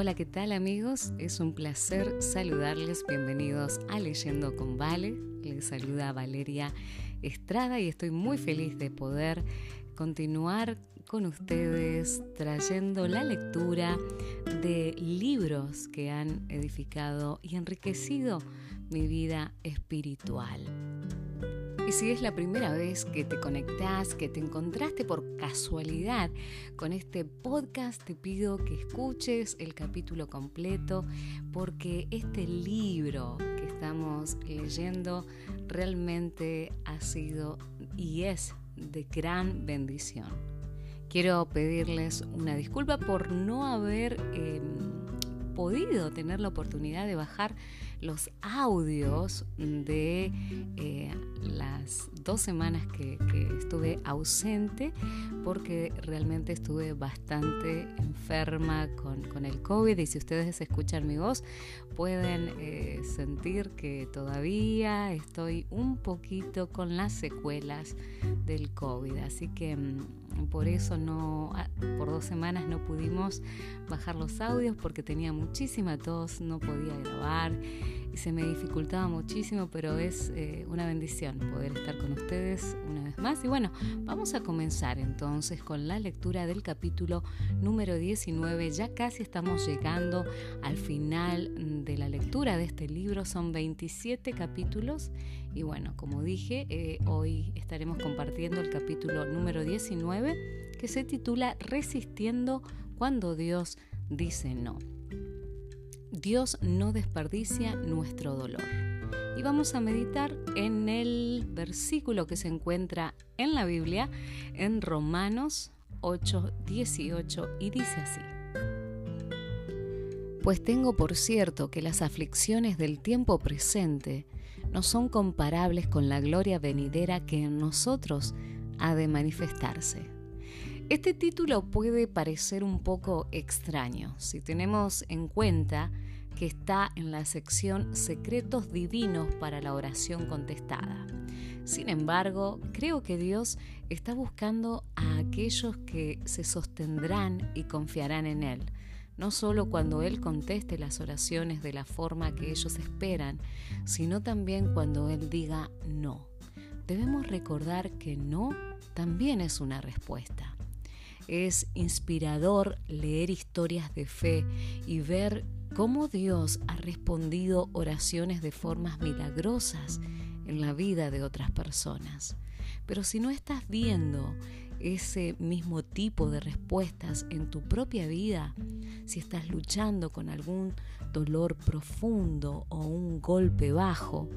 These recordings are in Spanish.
Hola, ¿qué tal amigos? Es un placer saludarles. Bienvenidos a Leyendo con Vale. Les saluda Valeria Estrada y estoy muy feliz de poder continuar con ustedes trayendo la lectura de libros que han edificado y enriquecido mi vida espiritual. Y si es la primera vez que te conectás, que te encontraste por casualidad con este podcast, te pido que escuches el capítulo completo porque este libro que estamos leyendo realmente ha sido y es de gran bendición. Quiero pedirles una disculpa por no haber em, podido tener la oportunidad de bajar los audios de eh, las dos semanas que, estuve ausente porque realmente estuve bastante enferma con, el COVID y si ustedes escuchan mi voz pueden eh, sentir que todavía estoy un poquito con las secuelas del COVID. Así que mm, por eso no, ah, por dos semanas no pudimos bajar los audios porque tenía muchísima tos, no podía grabar y se me dificultaba muchísimo, pero es eh, una bendición poder estar con ustedes una vez más. Y bueno, vamos a comenzar entonces con la lectura del capítulo número 19. Ya casi estamos llegando al final de la lectura de este libro. Son 27 capítulos y bueno, como dije, eh, hoy estaremos compartiendo el capítulo número 19 que se titula Resistiendo cuando Dios dice no. Dios no desperdicia nuestro dolor. Y vamos a meditar en el versículo que se encuentra en la Biblia, en Romanos 8, 18, y dice así. Pues tengo por cierto que las aflicciones del tiempo presente no son comparables con la gloria venidera que en nosotros ha de manifestarse. Este título puede parecer un poco extraño si tenemos en cuenta que está en la sección Secretos Divinos para la oración contestada. Sin embargo, creo que Dios está buscando a aquellos que se sostendrán y confiarán en Él, no solo cuando Él conteste las oraciones de la forma que ellos esperan, sino también cuando Él diga no. Debemos recordar que no también es una respuesta. Es inspirador leer historias de fe y ver cómo Dios ha respondido oraciones de formas milagrosas en la vida de otras personas. Pero si no estás viendo ese mismo tipo de respuestas en tu propia vida, si estás luchando con algún dolor profundo o un golpe bajo,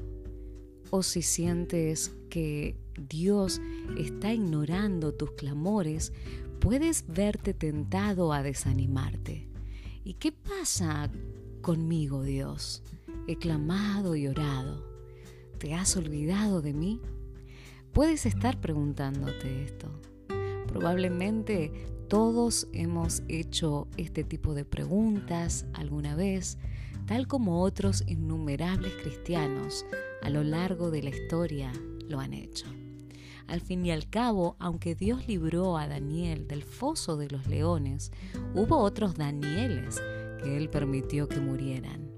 o si sientes que Dios está ignorando tus clamores, puedes verte tentado a desanimarte. ¿Y qué pasa conmigo, Dios? He clamado y orado. ¿Te has olvidado de mí? Puedes estar preguntándote esto. Probablemente todos hemos hecho este tipo de preguntas alguna vez, tal como otros innumerables cristianos a lo largo de la historia lo han hecho. Al fin y al cabo, aunque Dios libró a Daniel del foso de los leones, hubo otros Danieles que Él permitió que murieran.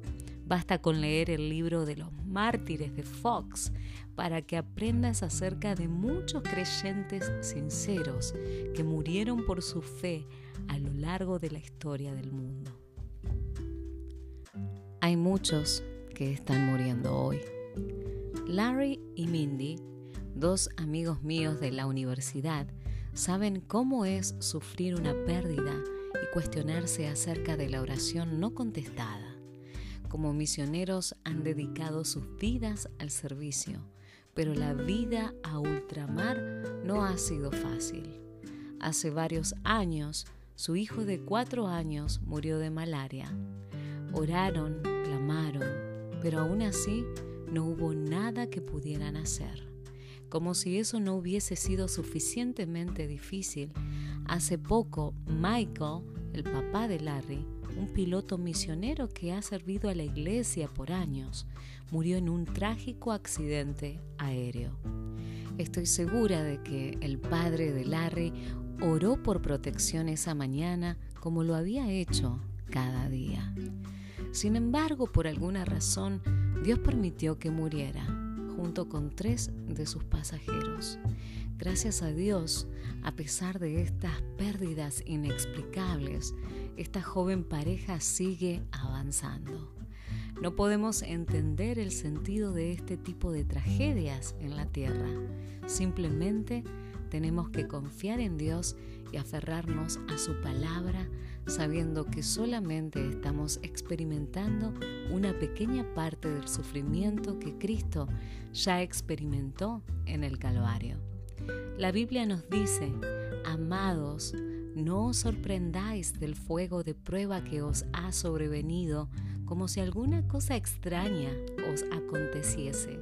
Basta con leer el libro de los mártires de Fox para que aprendas acerca de muchos creyentes sinceros que murieron por su fe a lo largo de la historia del mundo. Hay muchos que están muriendo hoy. Larry y Mindy dos amigos míos de la universidad saben cómo es sufrir una pérdida y cuestionarse acerca de la oración no contestada. Como misioneros han dedicado sus vidas al servicio, pero la vida a ultramar no ha sido fácil. Hace varios años, su hijo de cuatro años murió de malaria. Oraron, clamaron, pero aún así no hubo nada que pudieran hacer. Como si eso no hubiese sido suficientemente difícil, hace poco Michael, el papá de Larry, un piloto misionero que ha servido a la iglesia por años, murió en un trágico accidente aéreo. Estoy segura de que el padre de Larry oró por protección esa mañana como lo había hecho cada día. Sin embargo, por alguna razón, Dios permitió que muriera junto con tres de sus pasajeros. Gracias a Dios, a pesar de estas pérdidas inexplicables, esta joven pareja sigue avanzando. No podemos entender el sentido de este tipo de tragedias en la tierra. Simplemente tenemos que confiar en Dios y aferrarnos a su palabra, sabiendo que solamente estamos experimentando una pequeña parte del sufrimiento que Cristo ya experimentó en el Calvario. La Biblia nos dice, amados, no os sorprendáis del fuego de prueba que os ha sobrevenido como si alguna cosa extraña os aconteciese,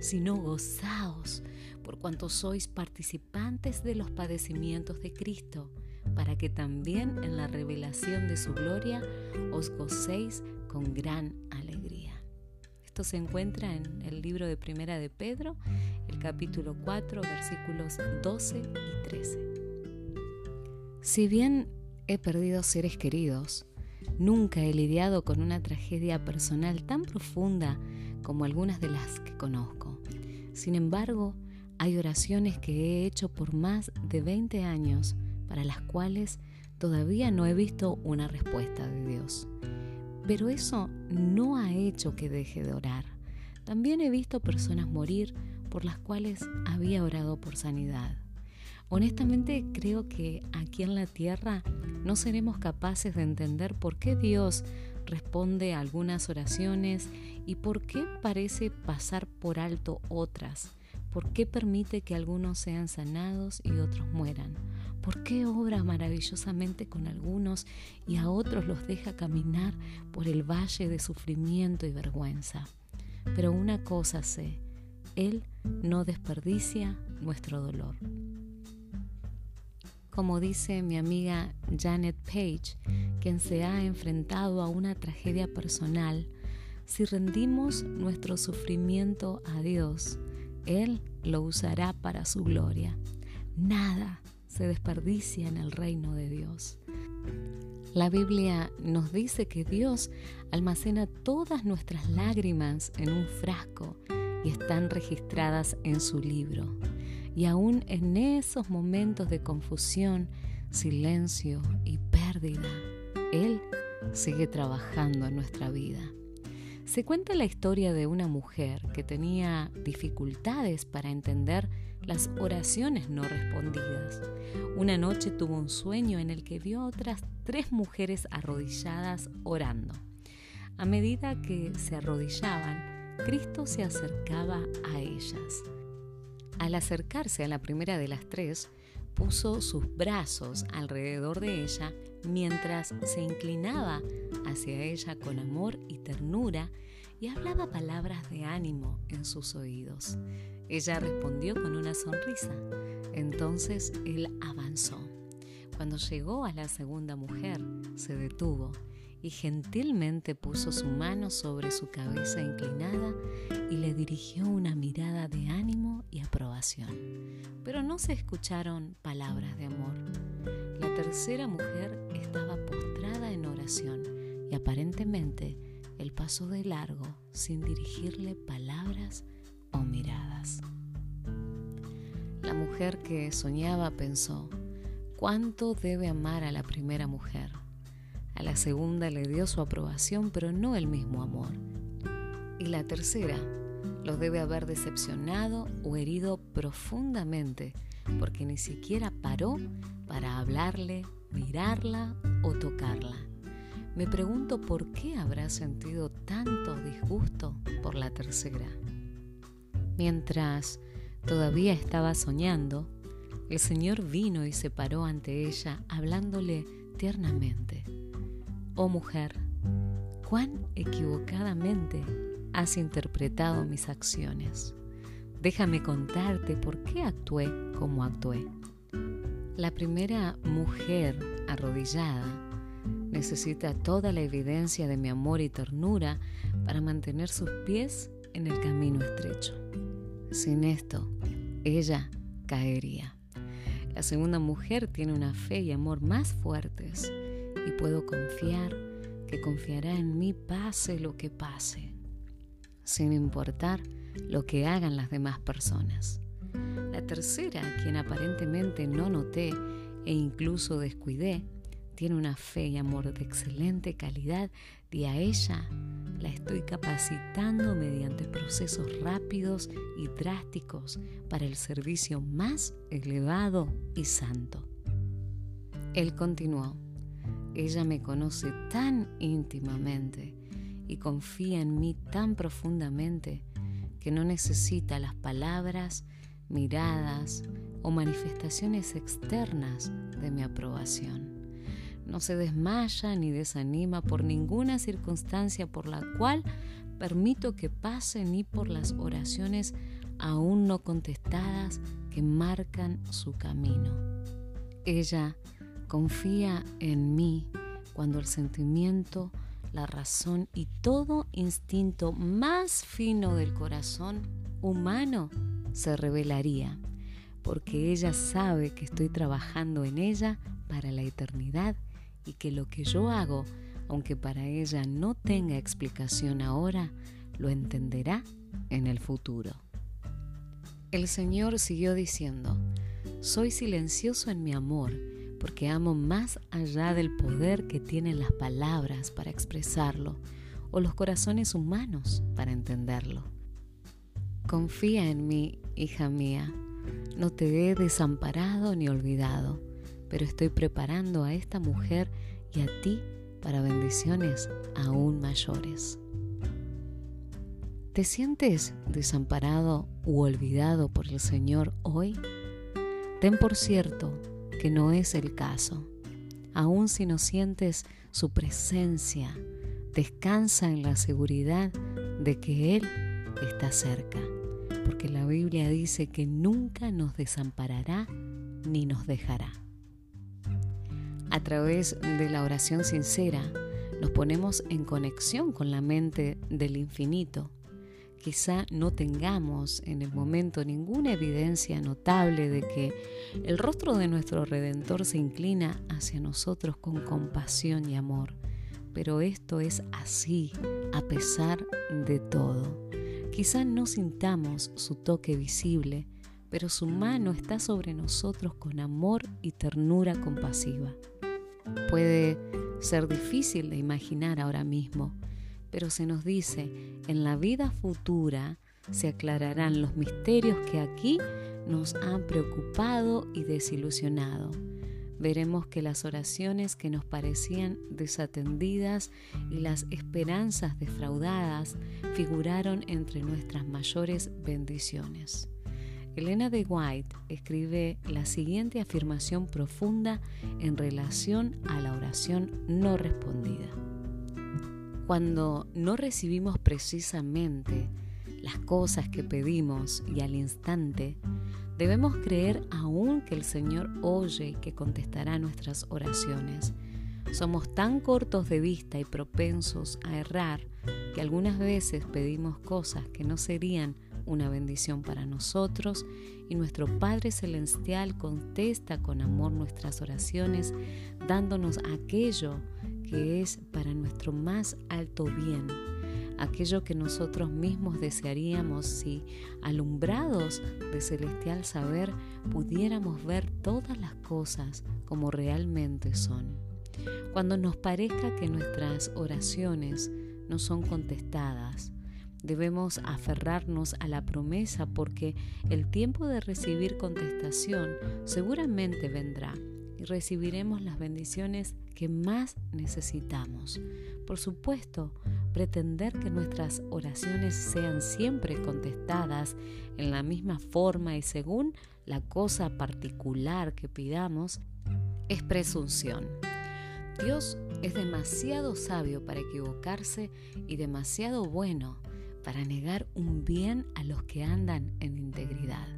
sino gozaos por cuanto sois participantes de los padecimientos de Cristo, para que también en la revelación de su gloria os gocéis con gran alegría. Esto se encuentra en el libro de Primera de Pedro, el capítulo 4, versículos 12 y 13. Si bien he perdido seres queridos, Nunca he lidiado con una tragedia personal tan profunda como algunas de las que conozco. Sin embargo, hay oraciones que he hecho por más de 20 años para las cuales todavía no he visto una respuesta de Dios. Pero eso no ha hecho que deje de orar. También he visto personas morir por las cuales había orado por sanidad. Honestamente creo que aquí en la tierra no seremos capaces de entender por qué Dios responde a algunas oraciones y por qué parece pasar por alto otras, por qué permite que algunos sean sanados y otros mueran, por qué obra maravillosamente con algunos y a otros los deja caminar por el valle de sufrimiento y vergüenza. Pero una cosa sé, Él no desperdicia nuestro dolor. Como dice mi amiga Janet Page, quien se ha enfrentado a una tragedia personal, si rendimos nuestro sufrimiento a Dios, Él lo usará para su gloria. Nada se desperdicia en el reino de Dios. La Biblia nos dice que Dios almacena todas nuestras lágrimas en un frasco y están registradas en su libro. Y aún en esos momentos de confusión, silencio y pérdida, Él sigue trabajando en nuestra vida. Se cuenta la historia de una mujer que tenía dificultades para entender las oraciones no respondidas. Una noche tuvo un sueño en el que vio a otras tres mujeres arrodilladas orando. A medida que se arrodillaban, Cristo se acercaba a ellas. Al acercarse a la primera de las tres, puso sus brazos alrededor de ella mientras se inclinaba hacia ella con amor y ternura y hablaba palabras de ánimo en sus oídos. Ella respondió con una sonrisa. Entonces él avanzó. Cuando llegó a la segunda mujer, se detuvo y gentilmente puso su mano sobre su cabeza inclinada y le dirigió una mirada de ánimo y aprobación. Pero no se escucharon palabras de amor. La tercera mujer estaba postrada en oración y aparentemente él pasó de largo sin dirigirle palabras o miradas. La mujer que soñaba pensó, ¿cuánto debe amar a la primera mujer? A la segunda le dio su aprobación, pero no el mismo amor. Y la tercera lo debe haber decepcionado o herido profundamente, porque ni siquiera paró para hablarle, mirarla o tocarla. Me pregunto por qué habrá sentido tanto disgusto por la tercera. Mientras todavía estaba soñando, el Señor vino y se paró ante ella hablándole tiernamente. Oh mujer, cuán equivocadamente has interpretado mis acciones. Déjame contarte por qué actué como actué. La primera mujer arrodillada necesita toda la evidencia de mi amor y ternura para mantener sus pies en el camino estrecho. Sin esto, ella caería. La segunda mujer tiene una fe y amor más fuertes y puedo confiar que confiará en mí pase lo que pase, sin importar lo que hagan las demás personas. La tercera, quien aparentemente no noté e incluso descuidé, tiene una fe y amor de excelente calidad y a ella la estoy capacitando mediante procesos rápidos y drásticos para el servicio más elevado y santo. Él continuó, ella me conoce tan íntimamente y confía en mí tan profundamente que no necesita las palabras, miradas o manifestaciones externas de mi aprobación. No se desmaya ni desanima por ninguna circunstancia por la cual permito que pase ni por las oraciones aún no contestadas que marcan su camino. Ella confía en mí cuando el sentimiento, la razón y todo instinto más fino del corazón humano se revelaría, porque ella sabe que estoy trabajando en ella para la eternidad y que lo que yo hago, aunque para ella no tenga explicación ahora, lo entenderá en el futuro. El Señor siguió diciendo, soy silencioso en mi amor, porque amo más allá del poder que tienen las palabras para expresarlo o los corazones humanos para entenderlo. Confía en mí, hija mía, no te he desamparado ni olvidado pero estoy preparando a esta mujer y a ti para bendiciones aún mayores. ¿Te sientes desamparado u olvidado por el Señor hoy? Ten por cierto que no es el caso. Aun si no sientes su presencia, descansa en la seguridad de que Él está cerca, porque la Biblia dice que nunca nos desamparará ni nos dejará. A través de la oración sincera nos ponemos en conexión con la mente del infinito. Quizá no tengamos en el momento ninguna evidencia notable de que el rostro de nuestro Redentor se inclina hacia nosotros con compasión y amor, pero esto es así a pesar de todo. Quizá no sintamos su toque visible, pero su mano está sobre nosotros con amor y ternura compasiva. Puede ser difícil de imaginar ahora mismo, pero se nos dice, en la vida futura se aclararán los misterios que aquí nos han preocupado y desilusionado. Veremos que las oraciones que nos parecían desatendidas y las esperanzas defraudadas figuraron entre nuestras mayores bendiciones. Elena de White escribe la siguiente afirmación profunda en relación a la oración no respondida. Cuando no recibimos precisamente las cosas que pedimos y al instante, debemos creer aún que el Señor oye y que contestará nuestras oraciones. Somos tan cortos de vista y propensos a errar que algunas veces pedimos cosas que no serían una bendición para nosotros y nuestro Padre Celestial contesta con amor nuestras oraciones, dándonos aquello que es para nuestro más alto bien, aquello que nosotros mismos desearíamos si, alumbrados de celestial saber, pudiéramos ver todas las cosas como realmente son. Cuando nos parezca que nuestras oraciones no son contestadas, Debemos aferrarnos a la promesa porque el tiempo de recibir contestación seguramente vendrá y recibiremos las bendiciones que más necesitamos. Por supuesto, pretender que nuestras oraciones sean siempre contestadas en la misma forma y según la cosa particular que pidamos es presunción. Dios es demasiado sabio para equivocarse y demasiado bueno para negar un bien a los que andan en integridad.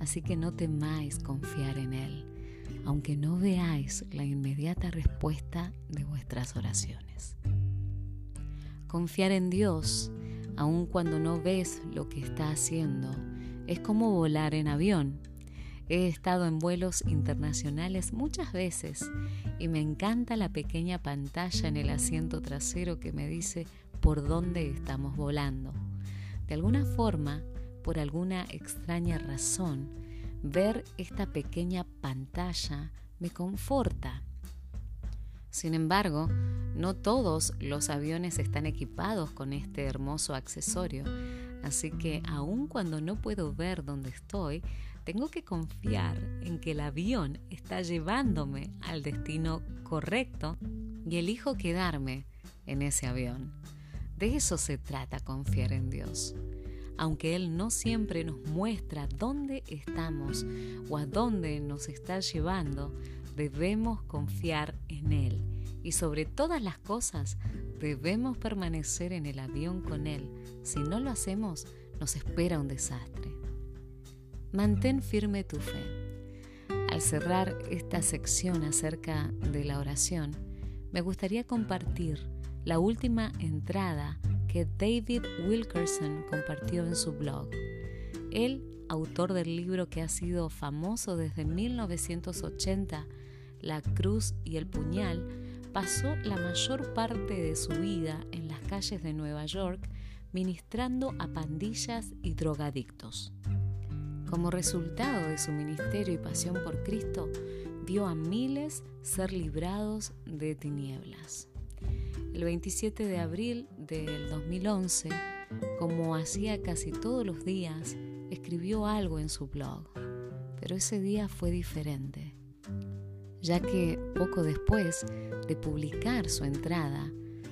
Así que no temáis confiar en Él, aunque no veáis la inmediata respuesta de vuestras oraciones. Confiar en Dios, aun cuando no ves lo que está haciendo, es como volar en avión. He estado en vuelos internacionales muchas veces y me encanta la pequeña pantalla en el asiento trasero que me dice por dónde estamos volando. De alguna forma, por alguna extraña razón, ver esta pequeña pantalla me conforta. Sin embargo, no todos los aviones están equipados con este hermoso accesorio, así que aun cuando no puedo ver dónde estoy, tengo que confiar en que el avión está llevándome al destino correcto y elijo quedarme en ese avión. De eso se trata confiar en Dios. Aunque Él no siempre nos muestra dónde estamos o a dónde nos está llevando, debemos confiar en Él. Y sobre todas las cosas, debemos permanecer en el avión con Él. Si no lo hacemos, nos espera un desastre. Mantén firme tu fe. Al cerrar esta sección acerca de la oración, me gustaría compartir la última entrada que David Wilkerson compartió en su blog. Él, autor del libro que ha sido famoso desde 1980, La Cruz y el Puñal, pasó la mayor parte de su vida en las calles de Nueva York ministrando a pandillas y drogadictos. Como resultado de su ministerio y pasión por Cristo, vio a miles ser librados de tinieblas. El 27 de abril del 2011, como hacía casi todos los días, escribió algo en su blog, pero ese día fue diferente, ya que poco después de publicar su entrada,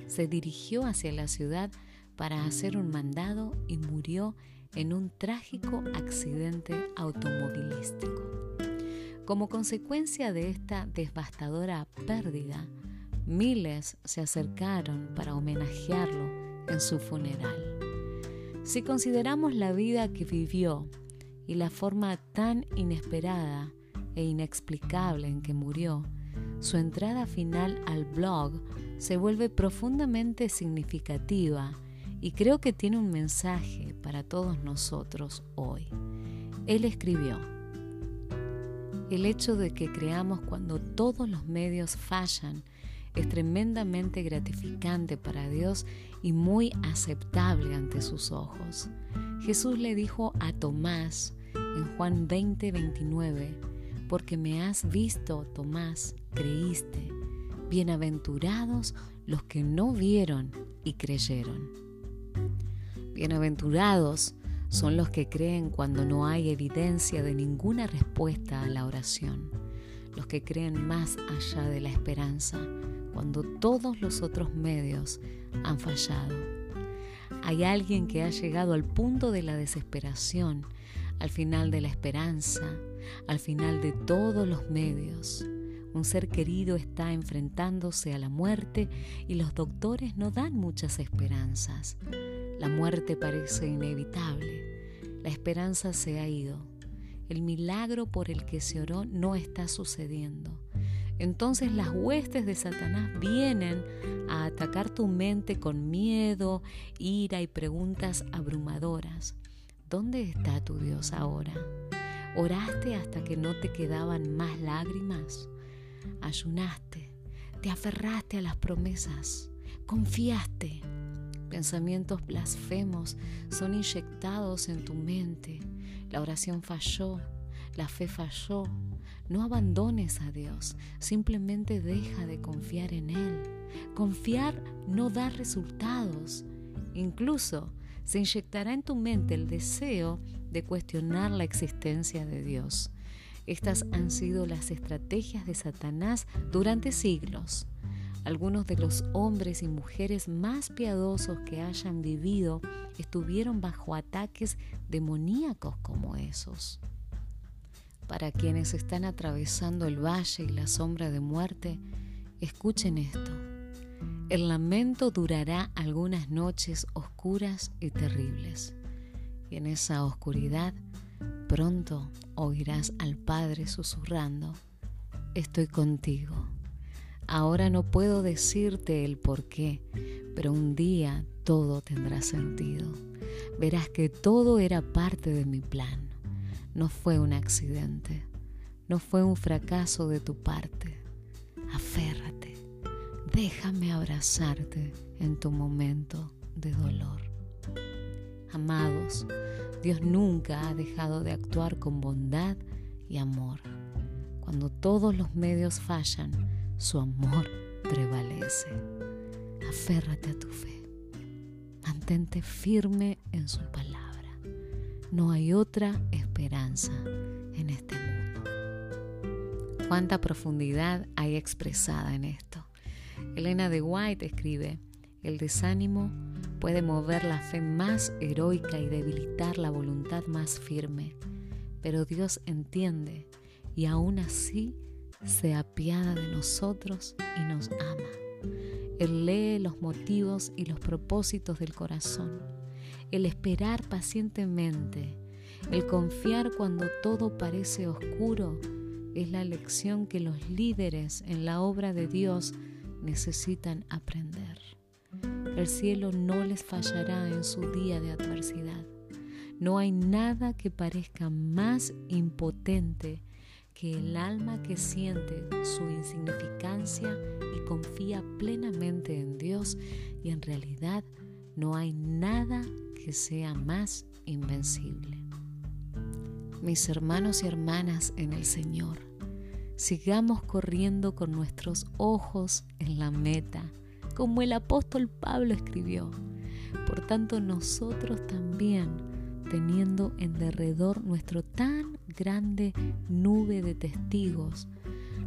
se dirigió hacia la ciudad para hacer un mandado y murió en un trágico accidente automovilístico. Como consecuencia de esta devastadora pérdida, miles se acercaron para homenajearlo en su funeral. Si consideramos la vida que vivió y la forma tan inesperada e inexplicable en que murió, su entrada final al blog se vuelve profundamente significativa y creo que tiene un mensaje para todos nosotros hoy. Él escribió, el hecho de que creamos cuando todos los medios fallan es tremendamente gratificante para Dios y muy aceptable ante sus ojos. Jesús le dijo a Tomás en Juan 20, 29, porque me has visto, Tomás, creíste. Bienaventurados los que no vieron y creyeron. Bienaventurados son los que creen cuando no hay evidencia de ninguna respuesta a la oración, los que creen más allá de la esperanza, cuando todos los otros medios han fallado. Hay alguien que ha llegado al punto de la desesperación, al final de la esperanza, al final de todos los medios. Un ser querido está enfrentándose a la muerte y los doctores no dan muchas esperanzas. La muerte parece inevitable. La esperanza se ha ido. El milagro por el que se oró no está sucediendo. Entonces las huestes de Satanás vienen a atacar tu mente con miedo, ira y preguntas abrumadoras. ¿Dónde está tu Dios ahora? ¿Oraste hasta que no te quedaban más lágrimas? Ayunaste, te aferraste a las promesas, confiaste Pensamientos blasfemos son inyectados en tu mente. La oración falló, la fe falló. No abandones a Dios, simplemente deja de confiar en Él. Confiar no da resultados. Incluso se inyectará en tu mente el deseo de cuestionar la existencia de Dios. Estas han sido las estrategias de Satanás durante siglos. Algunos de los hombres y mujeres más piadosos que hayan vivido estuvieron bajo ataques demoníacos como esos. Para quienes están atravesando el valle y la sombra de muerte, escuchen esto. El lamento durará algunas noches oscuras y terribles. Y en esa oscuridad pronto oirás al Padre susurrando, estoy contigo Ahora no puedo decirte el por qué, pero un día todo tendrá sentido. Verás que todo era parte de mi plan. No fue un accidente, no fue un fracaso de tu parte. Aférrate, déjame abrazarte en tu momento de dolor. Amados, Dios nunca ha dejado de actuar con bondad y amor. Cuando todos los medios fallan, su amor prevalece. Aférrate a tu fe. Mantente firme en su palabra. No hay otra esperanza en este mundo. Cuánta profundidad hay expresada en esto. Elena de White escribe, el desánimo puede mover la fe más heroica y debilitar la voluntad más firme, pero Dios entiende y aún así se apiada de nosotros y nos ama. Él lee los motivos y los propósitos del corazón. El esperar pacientemente, el confiar cuando todo parece oscuro, es la lección que los líderes en la obra de Dios necesitan aprender. El cielo no les fallará en su día de adversidad. No hay nada que parezca más impotente que el alma que siente su insignificancia y confía plenamente en Dios y en realidad no hay nada que sea más invencible. Mis hermanos y hermanas en el Señor, sigamos corriendo con nuestros ojos en la meta, como el apóstol Pablo escribió. Por tanto, nosotros también teniendo en derredor nuestro tan grande nube de testigos.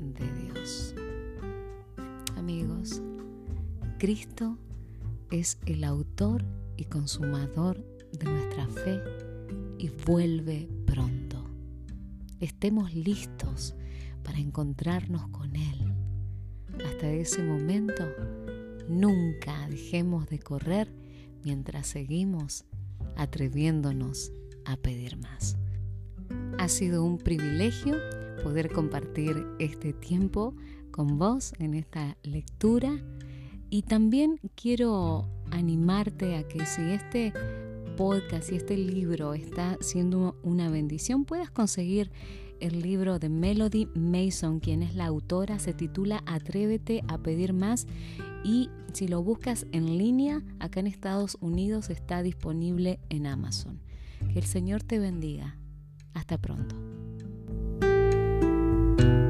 de Dios. Amigos, Cristo es el autor y consumador de nuestra fe y vuelve pronto. Estemos listos para encontrarnos con Él. Hasta ese momento, nunca dejemos de correr mientras seguimos atreviéndonos a pedir más. Ha sido un privilegio poder compartir este tiempo con vos en esta lectura y también quiero animarte a que si este podcast y este libro está siendo una bendición, puedas conseguir el libro de Melody Mason, quien es la autora, se titula Atrévete a pedir más y si lo buscas en línea, acá en Estados Unidos está disponible en Amazon. Que el Señor te bendiga. Hasta pronto. thank you